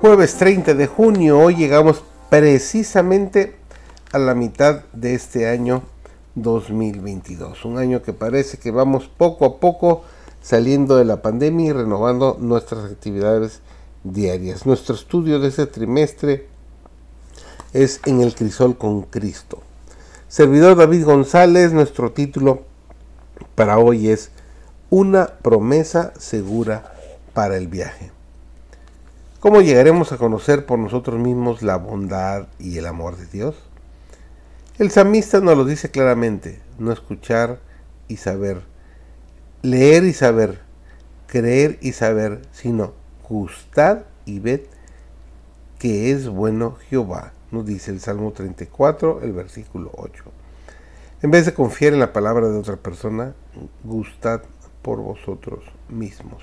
Jueves 30 de junio, hoy llegamos precisamente a la mitad de este año 2022. Un año que parece que vamos poco a poco saliendo de la pandemia y renovando nuestras actividades diarias. Nuestro estudio de este trimestre es En el Crisol con Cristo. Servidor David González, nuestro título para hoy es Una promesa segura para el viaje. ¿Cómo llegaremos a conocer por nosotros mismos la bondad y el amor de Dios? El samista nos lo dice claramente, no escuchar y saber, leer y saber, creer y saber, sino gustad y ved que es bueno Jehová, nos dice el Salmo 34, el versículo 8. En vez de confiar en la palabra de otra persona, gustad por vosotros mismos.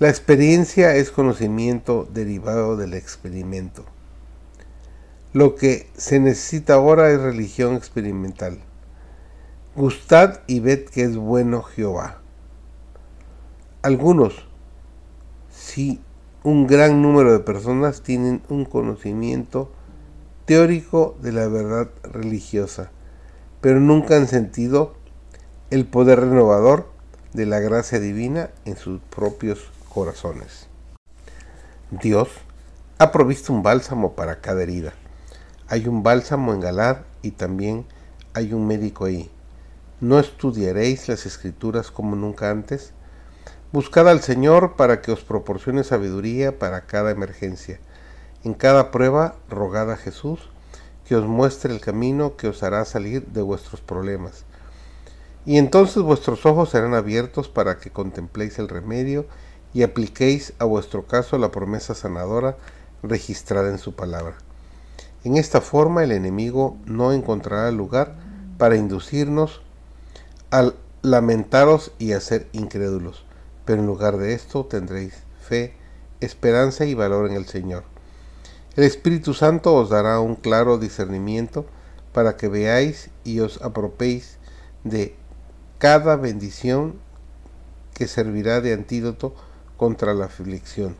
La experiencia es conocimiento derivado del experimento. Lo que se necesita ahora es religión experimental. Gustad y ved que es bueno Jehová. Algunos, sí, un gran número de personas tienen un conocimiento teórico de la verdad religiosa, pero nunca han sentido el poder renovador de la gracia divina en sus propios corazones. Dios ha provisto un bálsamo para cada herida. Hay un bálsamo en Galar y también hay un médico ahí. ¿No estudiaréis las escrituras como nunca antes? Buscad al Señor para que os proporcione sabiduría para cada emergencia. En cada prueba, rogad a Jesús que os muestre el camino que os hará salir de vuestros problemas. Y entonces vuestros ojos serán abiertos para que contempléis el remedio y apliquéis a vuestro caso la promesa sanadora registrada en su palabra. En esta forma el enemigo no encontrará lugar para inducirnos a lamentaros y a ser incrédulos, pero en lugar de esto tendréis fe, esperanza y valor en el Señor. El Espíritu Santo os dará un claro discernimiento para que veáis y os apropiéis de cada bendición que servirá de antídoto contra la aflicción,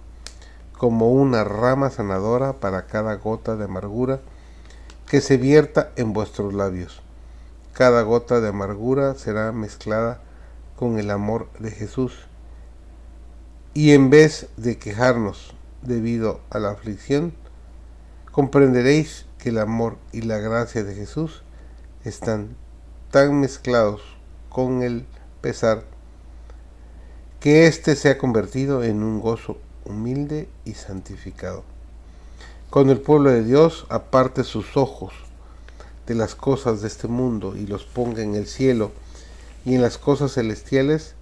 como una rama sanadora para cada gota de amargura que se vierta en vuestros labios. Cada gota de amargura será mezclada con el amor de Jesús. Y en vez de quejarnos debido a la aflicción, comprenderéis que el amor y la gracia de Jesús están tan mezclados con el pesar que éste se ha convertido en un gozo humilde y santificado. Cuando el pueblo de Dios aparte sus ojos de las cosas de este mundo y los ponga en el cielo y en las cosas celestiales,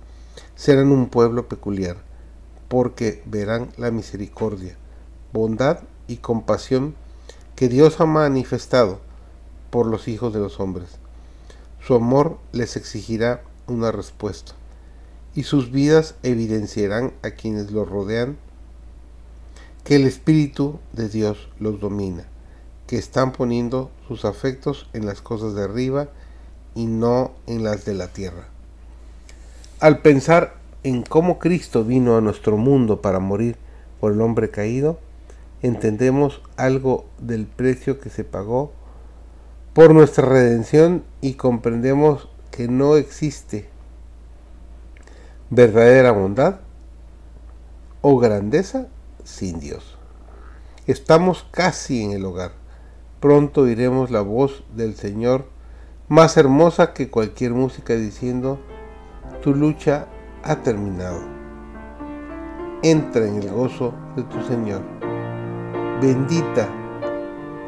serán un pueblo peculiar, porque verán la misericordia, bondad y compasión que Dios ha manifestado por los hijos de los hombres. Su amor les exigirá una respuesta y sus vidas evidenciarán a quienes los rodean que el Espíritu de Dios los domina, que están poniendo sus afectos en las cosas de arriba y no en las de la tierra. Al pensar en cómo Cristo vino a nuestro mundo para morir por el hombre caído, entendemos algo del precio que se pagó por nuestra redención y comprendemos que no existe verdadera bondad o grandeza sin Dios. Estamos casi en el hogar. Pronto oiremos la voz del Señor más hermosa que cualquier música diciendo, tu lucha ha terminado. Entra en el gozo de tu Señor. Bendita,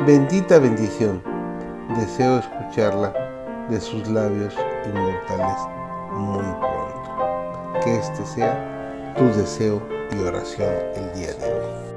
bendita bendición. Deseo escucharla de sus labios inmortales muy pronto que este sea tu deseo y oración el día de hoy.